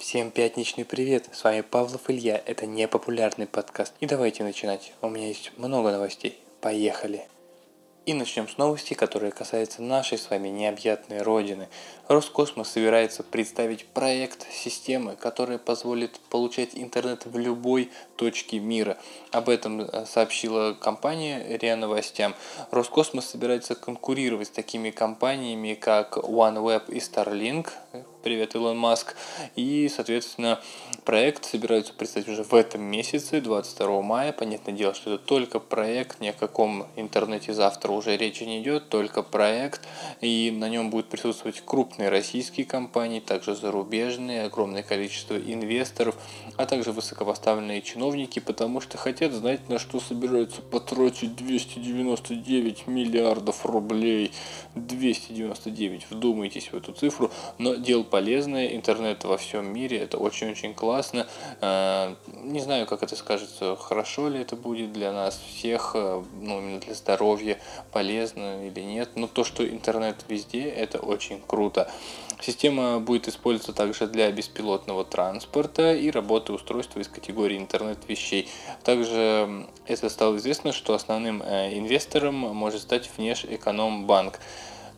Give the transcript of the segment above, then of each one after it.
Всем пятничный привет, с вами Павлов Илья, это непопулярный подкаст. И давайте начинать, у меня есть много новостей, поехали. И начнем с новости, которая касается нашей с вами необъятной родины. Роскосмос собирается представить проект системы, которая позволит получать интернет в любой точке мира. Об этом э, сообщила компания РИА Новостям. Роскосмос собирается конкурировать с такими компаниями, как OneWeb и Starlink, Привет, Илон Маск. И, соответственно, проект собираются представить уже в этом месяце, 22 мая. Понятное дело, что это только проект, ни о каком интернете завтра уже речи не идет, только проект. И на нем будут присутствовать крупные российские компании, также зарубежные, огромное количество инвесторов, а также высокопоставленные чиновники, потому что хотят знать, на что собираются потратить 299 миллиардов рублей. 299, вдумайтесь в эту цифру, но дело полезное, интернет во всем мире, это очень-очень классно. Э, не знаю, как это скажется, хорошо ли это будет для нас всех, э, ну, именно для здоровья, полезно или нет, но то, что интернет везде, это очень круто. Система будет использоваться также для беспилотного транспорта и работы устройства из категории интернет вещей. Также это стало известно, что основным э, инвестором может стать Внешэкономбанк.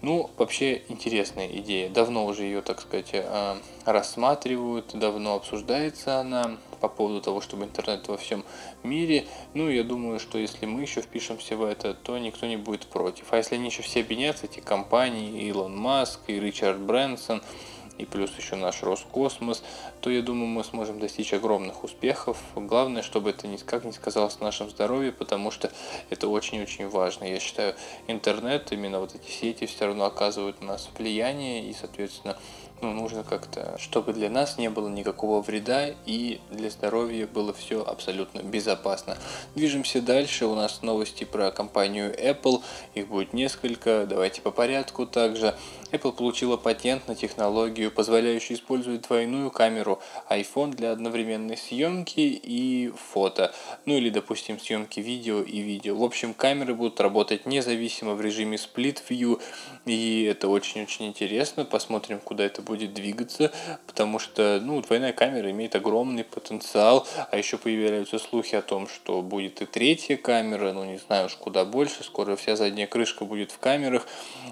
Ну, вообще интересная идея. Давно уже ее, так сказать, э, рассматривают, давно обсуждается она по поводу того, чтобы интернет во всем мире. Ну, я думаю, что если мы еще впишемся в это, то никто не будет против. А если они еще все объединятся, эти компании, Илон Маск и Ричард Брэнсон, и плюс еще наш Роскосмос, то я думаю, мы сможем достичь огромных успехов. Главное, чтобы это никак не сказалось на нашем здоровье, потому что это очень-очень важно. Я считаю, интернет, именно вот эти сети все равно оказывают на нас влияние, и, соответственно, ну, нужно как-то, чтобы для нас не было никакого вреда и для здоровья было все абсолютно безопасно. Движемся дальше. У нас новости про компанию Apple. Их будет несколько. Давайте по порядку также. Apple получила патент на технологию, позволяющую использовать двойную камеру iPhone для одновременной съемки и фото. Ну или, допустим, съемки видео и видео. В общем, камеры будут работать независимо в режиме Split View. И это очень-очень интересно. Посмотрим, куда это будет двигаться, потому что ну, двойная камера имеет огромный потенциал, а еще появляются слухи о том, что будет и третья камера, ну не знаю уж куда больше, скоро вся задняя крышка будет в камерах.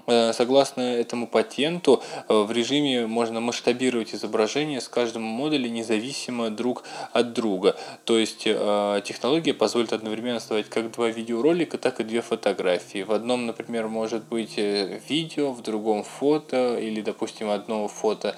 Э, согласно этому патенту, э, в режиме можно масштабировать изображение с каждым модуле независимо друг от друга. То есть э, технология позволит одновременно создавать как два видеоролика, так и две фотографии. В одном, например, может быть видео, в другом фото, или, допустим, одно фото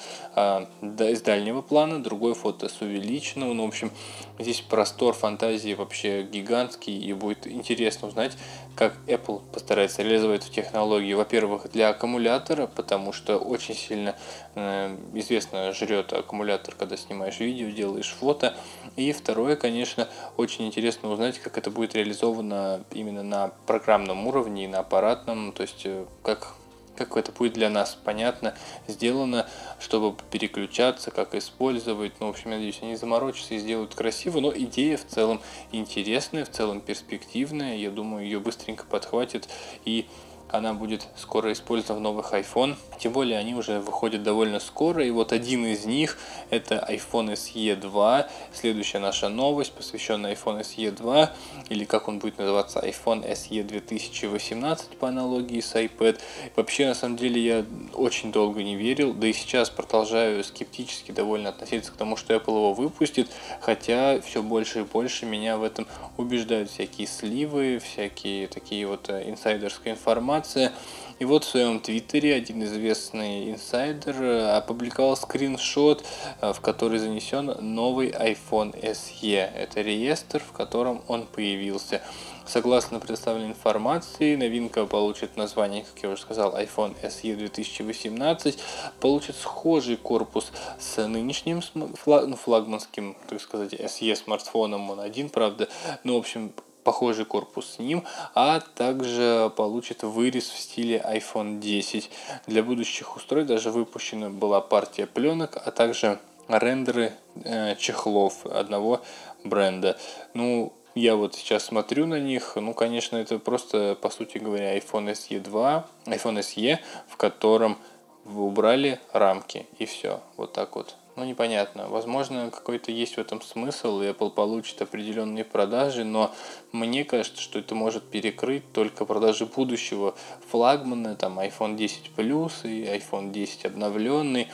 из дальнего плана, другое фото с увеличенного. Ну, в общем, здесь простор фантазии вообще гигантский, и будет интересно узнать, как Apple постарается реализовать эту технологию. Во-первых, для аккумулятора, потому что очень сильно э, известно жрет аккумулятор, когда снимаешь видео, делаешь фото. И второе, конечно, очень интересно узнать, как это будет реализовано именно на программном уровне и на аппаратном, то есть э, как как это будет для нас понятно, сделано, чтобы переключаться, как использовать. Ну, в общем, я надеюсь, они заморочатся и сделают красиво, но идея в целом интересная, в целом перспективная. Я думаю, ее быстренько подхватит и она будет скоро использована в новых iPhone. Тем более они уже выходят довольно скоро. И вот один из них это iPhone SE 2. Следующая наша новость, посвященная iPhone SE 2, или как он будет называться, iPhone SE 2018 по аналогии с iPad. Вообще, на самом деле, я очень долго не верил, да и сейчас продолжаю скептически довольно относиться к тому, что Apple его выпустит, хотя все больше и больше меня в этом убеждают всякие сливы, всякие такие вот э, инсайдерская информация, информация. И вот в своем твиттере один известный инсайдер э, опубликовал скриншот, э, в который занесен новый iPhone SE. Это реестр, в котором он появился. Согласно представленной информации, новинка получит название, как я уже сказал, iPhone SE 2018, получит схожий корпус с нынешним ну, флагманским, так сказать, SE смартфоном, он один, правда, но, в общем, похожий корпус с ним, а также получит вырез в стиле iPhone 10. Для будущих устройств даже выпущена была партия пленок, а также рендеры э, чехлов одного бренда. Ну, я вот сейчас смотрю на них, ну, конечно, это просто, по сути говоря, iPhone SE 2, iPhone SE, в котором убрали рамки и все, вот так вот ну, непонятно. Возможно, какой-то есть в этом смысл, и Apple получит определенные продажи, но мне кажется, что это может перекрыть только продажи будущего флагмана, там, iPhone 10 Plus и iPhone 10 обновленный.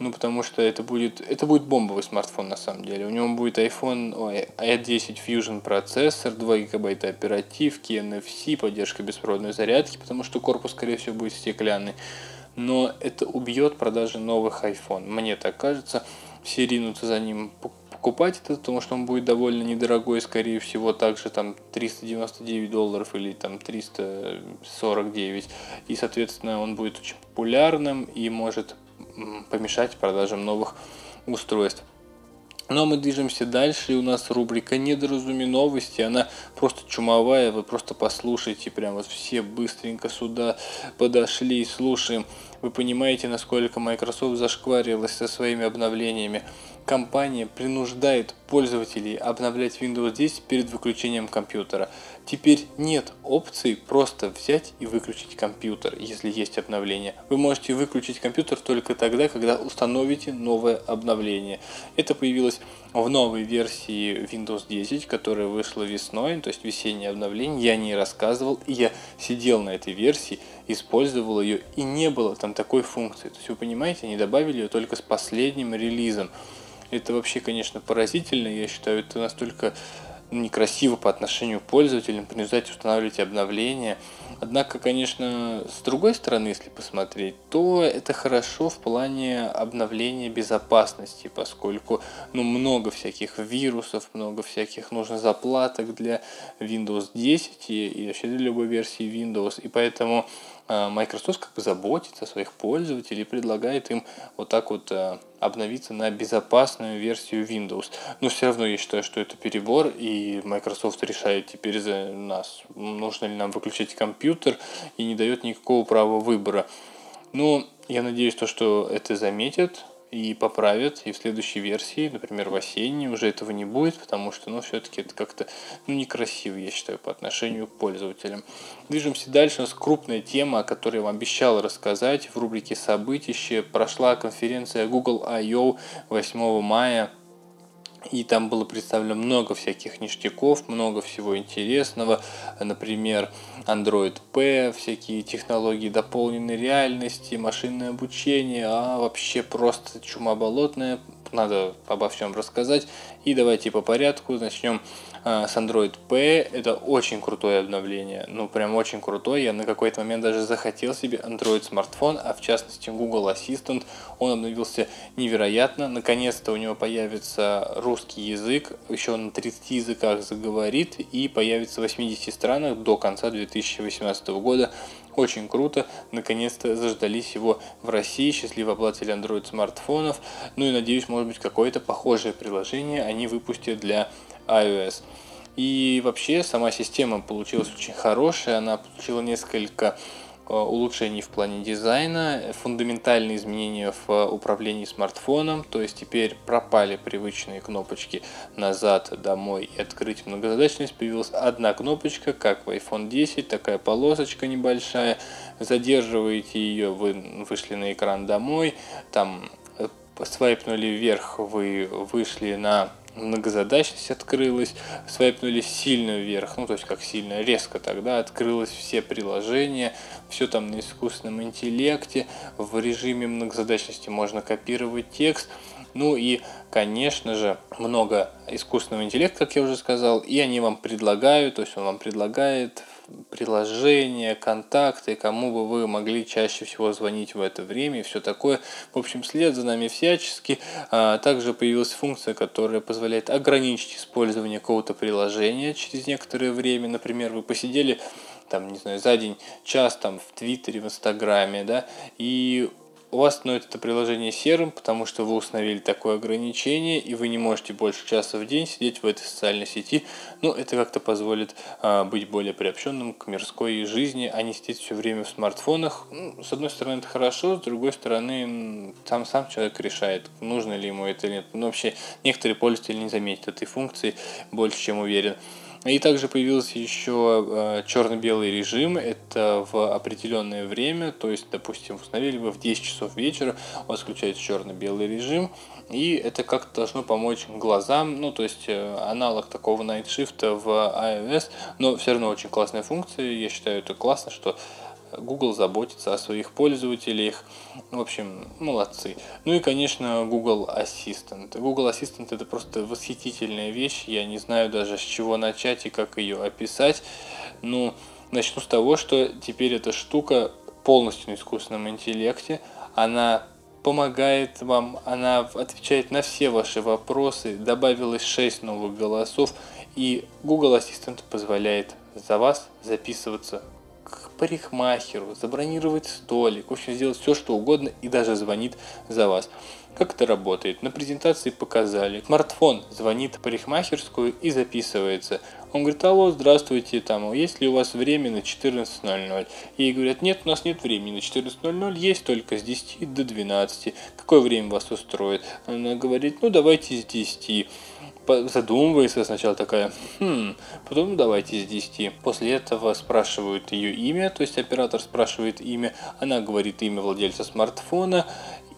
Ну, потому что это будет, это будет бомбовый смартфон на самом деле. У него будет iPhone ой, i10 Fusion процессор, 2 гигабайта оперативки, NFC, поддержка беспроводной зарядки, потому что корпус, скорее всего, будет стеклянный но это убьет продажи новых iPhone. Мне так кажется. Все ринутся за ним покупать это, потому что он будет довольно недорогой, скорее всего, также там 399 долларов или там 349. И, соответственно, он будет очень популярным и может помешать продажам новых устройств. Но ну, а мы движемся дальше, и у нас рубрика «Недоразуми новости». Она просто чумовая, вы просто послушайте, прям вот все быстренько сюда подошли и слушаем. Вы понимаете, насколько Microsoft зашкварилась со своими обновлениями компания принуждает пользователей обновлять Windows 10 перед выключением компьютера. Теперь нет опции просто взять и выключить компьютер, если есть обновление. Вы можете выключить компьютер только тогда, когда установите новое обновление. Это появилось в новой версии Windows 10, которая вышла весной, то есть весеннее обновление. Я о ней рассказывал, и я сидел на этой версии, использовал ее, и не было там такой функции. То есть вы понимаете, они добавили ее только с последним релизом. Это вообще, конечно, поразительно. Я считаю, это настолько некрасиво по отношению к пользователям, принуждать устанавливать обновления. Однако, конечно, с другой стороны, если посмотреть, то это хорошо в плане обновления безопасности, поскольку ну, много всяких вирусов, много всяких нужно заплаток для Windows 10 и, и вообще для любой версии Windows. И поэтому Microsoft как бы заботится о своих пользователей и предлагает им вот так вот а, обновиться на безопасную версию Windows. Но все равно я считаю, что это перебор, и Microsoft решает теперь за нас, нужно ли нам выключить компьютер, и не дает никакого права выбора. Но я надеюсь, то, что это заметят, и поправят, и в следующей версии, например, в осенней уже этого не будет, потому что, ну, все-таки это как-то, ну, некрасиво, я считаю, по отношению к пользователям. Движемся дальше, у нас крупная тема, о которой я вам обещал рассказать в рубрике «Событище». Прошла конференция Google I.O. 8 мая и там было представлено много всяких ништяков, много всего интересного. Например, Android P, всякие технологии дополненной реальности, машинное обучение, а вообще просто чума болотная. Надо обо всем рассказать. И давайте по порядку начнем с Android P. Это очень крутое обновление. Ну, прям очень крутое. Я на какой-то момент даже захотел себе Android смартфон, а в частности Google Assistant. Он обновился невероятно. Наконец-то у него появится русский язык. Еще он на 30 языках заговорит и появится в 80 странах до конца 2018 года. Очень круто. Наконец-то заждались его в России. Счастливо обладатели Android смартфонов. Ну и надеюсь, может быть, какое-то похожее приложение они выпустят для iOS. И вообще сама система получилась очень хорошая, она получила несколько э, улучшений в плане дизайна, фундаментальные изменения в управлении смартфоном, то есть теперь пропали привычные кнопочки назад, домой и открыть многозадачность, появилась одна кнопочка, как в iPhone 10, такая полосочка небольшая, задерживаете ее, вы вышли на экран домой, там э, свайпнули вверх, вы вышли на многозадачность открылась, свайпнули сильно вверх, ну то есть как сильно, резко тогда открылось все приложения, все там на искусственном интеллекте, в режиме многозадачности можно копировать текст, ну и, конечно же, много искусственного интеллекта, как я уже сказал, и они вам предлагают, то есть он вам предлагает приложения, контакты, кому бы вы могли чаще всего звонить в это время и все такое. В общем, след за нами всячески. А, также появилась функция, которая позволяет ограничить использование какого-то приложения через некоторое время. Например, вы посидели там, не знаю, за день час там в Твиттере, в Инстаграме, да, и у вас становится это приложение серым, потому что вы установили такое ограничение, и вы не можете больше часа в день сидеть в этой социальной сети. Ну, это как-то позволит а, быть более приобщенным к мирской жизни, а не сидеть все время в смартфонах. Ну, с одной стороны, это хорошо, с другой стороны, сам, сам человек решает, нужно ли ему это или нет. Ну, вообще, некоторые пользователи не заметят этой функции, больше чем уверен. И также появился еще э, черно-белый режим. Это в определенное время, то есть, допустим, установили вы в 10 часов вечера, у вас включается черно-белый режим, и это как-то должно помочь глазам, ну, то есть э, аналог такого Night Shift в iOS, но все равно очень классная функция, я считаю это классно, что Google заботится о своих пользователях. В общем, молодцы. Ну и, конечно, Google Assistant. Google Assistant это просто восхитительная вещь. Я не знаю даже с чего начать и как ее описать. Ну, начну с того, что теперь эта штука полностью на искусственном интеллекте. Она помогает вам, она отвечает на все ваши вопросы, добавилось 6 новых голосов, и Google Assistant позволяет за вас записываться парикмахеру, забронировать столик, в общем, сделать все, что угодно и даже звонит за вас. Как это работает? На презентации показали. Смартфон звонит парикмахерскую и записывается. Он говорит, алло, здравствуйте, там, есть ли у вас время на 14.00? Ей говорят, нет, у нас нет времени на 14.00, есть только с 10 до 12. Какое время вас устроит? Она говорит, ну давайте с 10 задумывается сначала такая, хм, потом давайте с 10. После этого спрашивают ее имя, то есть оператор спрашивает имя, она говорит имя владельца смартфона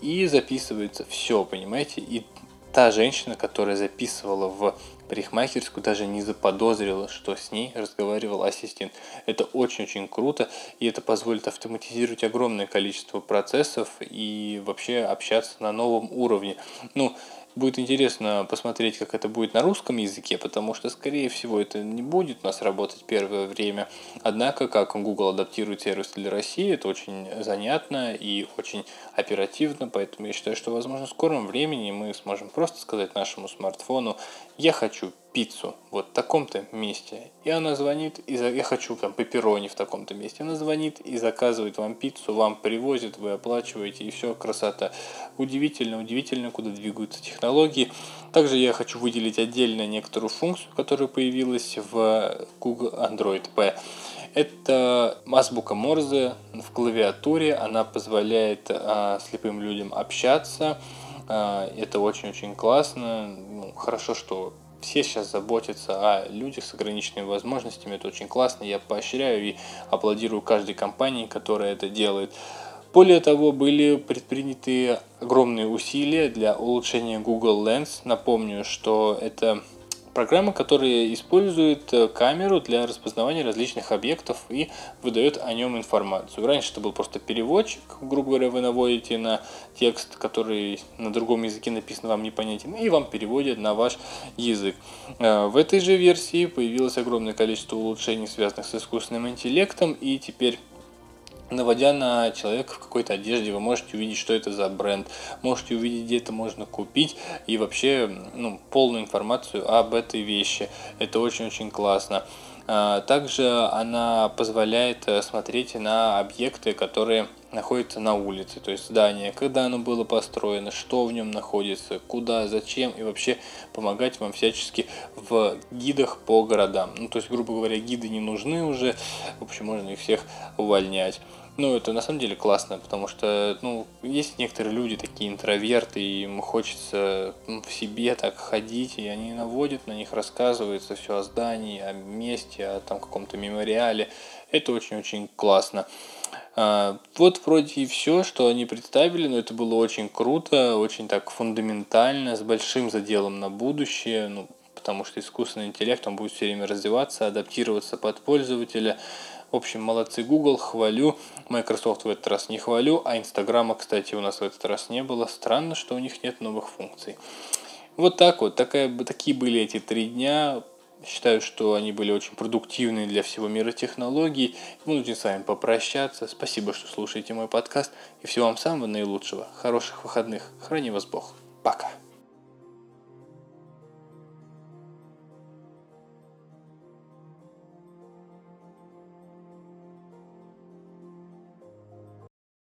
и записывается все, понимаете? И та женщина, которая записывала в парикмахерскую, даже не заподозрила, что с ней разговаривал ассистент. Это очень-очень круто, и это позволит автоматизировать огромное количество процессов и вообще общаться на новом уровне. Ну, Будет интересно посмотреть, как это будет на русском языке, потому что, скорее всего, это не будет у нас работать первое время. Однако, как Google адаптирует сервис для России, это очень занятно и очень оперативно, поэтому я считаю, что, возможно, в скором времени мы сможем просто сказать нашему смартфону «Я хочу пиццу вот в таком-то месте. И она звонит, и за... я хочу там пепперони в таком-то месте. Она звонит и заказывает вам пиццу, вам привозит, вы оплачиваете, и все, красота. Удивительно, удивительно, куда двигаются технологии. Также я хочу выделить отдельно некоторую функцию, которая появилась в Google Android P. Это азбука Морзе в клавиатуре. Она позволяет а, слепым людям общаться. А, это очень-очень классно. Ну, хорошо, что все сейчас заботятся о людях с ограниченными возможностями. Это очень классно. Я поощряю и аплодирую каждой компании, которая это делает. Более того, были предприняты огромные усилия для улучшения Google Lens. Напомню, что это Программа, которая использует э, камеру для распознавания различных объектов и выдает о нем информацию. Раньше это был просто переводчик, грубо говоря, вы наводите на текст, который на другом языке написан, вам непонятен, и вам переводят на ваш язык. Э, в этой же версии появилось огромное количество улучшений, связанных с искусственным интеллектом, и теперь наводя на человека в какой-то одежде, вы можете увидеть, что это за бренд, можете увидеть, где это можно купить и вообще ну, полную информацию об этой вещи. Это очень-очень классно. А, также она позволяет э, смотреть на объекты, которые находятся на улице, то есть здание, когда оно было построено, что в нем находится, куда, зачем и вообще помогать вам всячески в гидах по городам. Ну, то есть, грубо говоря, гиды не нужны уже, в общем, можно их всех увольнять. Ну, это на самом деле классно, потому что, ну, есть некоторые люди такие интроверты, и им хочется в себе так ходить, и они наводят на них, рассказывается все о здании, о месте, о там каком-то мемориале. Это очень-очень классно. А, вот вроде и все, что они представили, но это было очень круто, очень так фундаментально, с большим заделом на будущее, ну, потому что искусственный интеллект, он будет все время развиваться, адаптироваться под пользователя, в общем, молодцы Google, хвалю. Microsoft в этот раз не хвалю, а Инстаграма, кстати, у нас в этот раз не было. Странно, что у них нет новых функций. Вот так вот, такая, такие были эти три дня. Считаю, что они были очень продуктивные для всего мира технологий. Вынужден с вами попрощаться. Спасибо, что слушаете мой подкаст. И всего вам самого наилучшего. Хороших выходных. Храни вас Бог. Пока.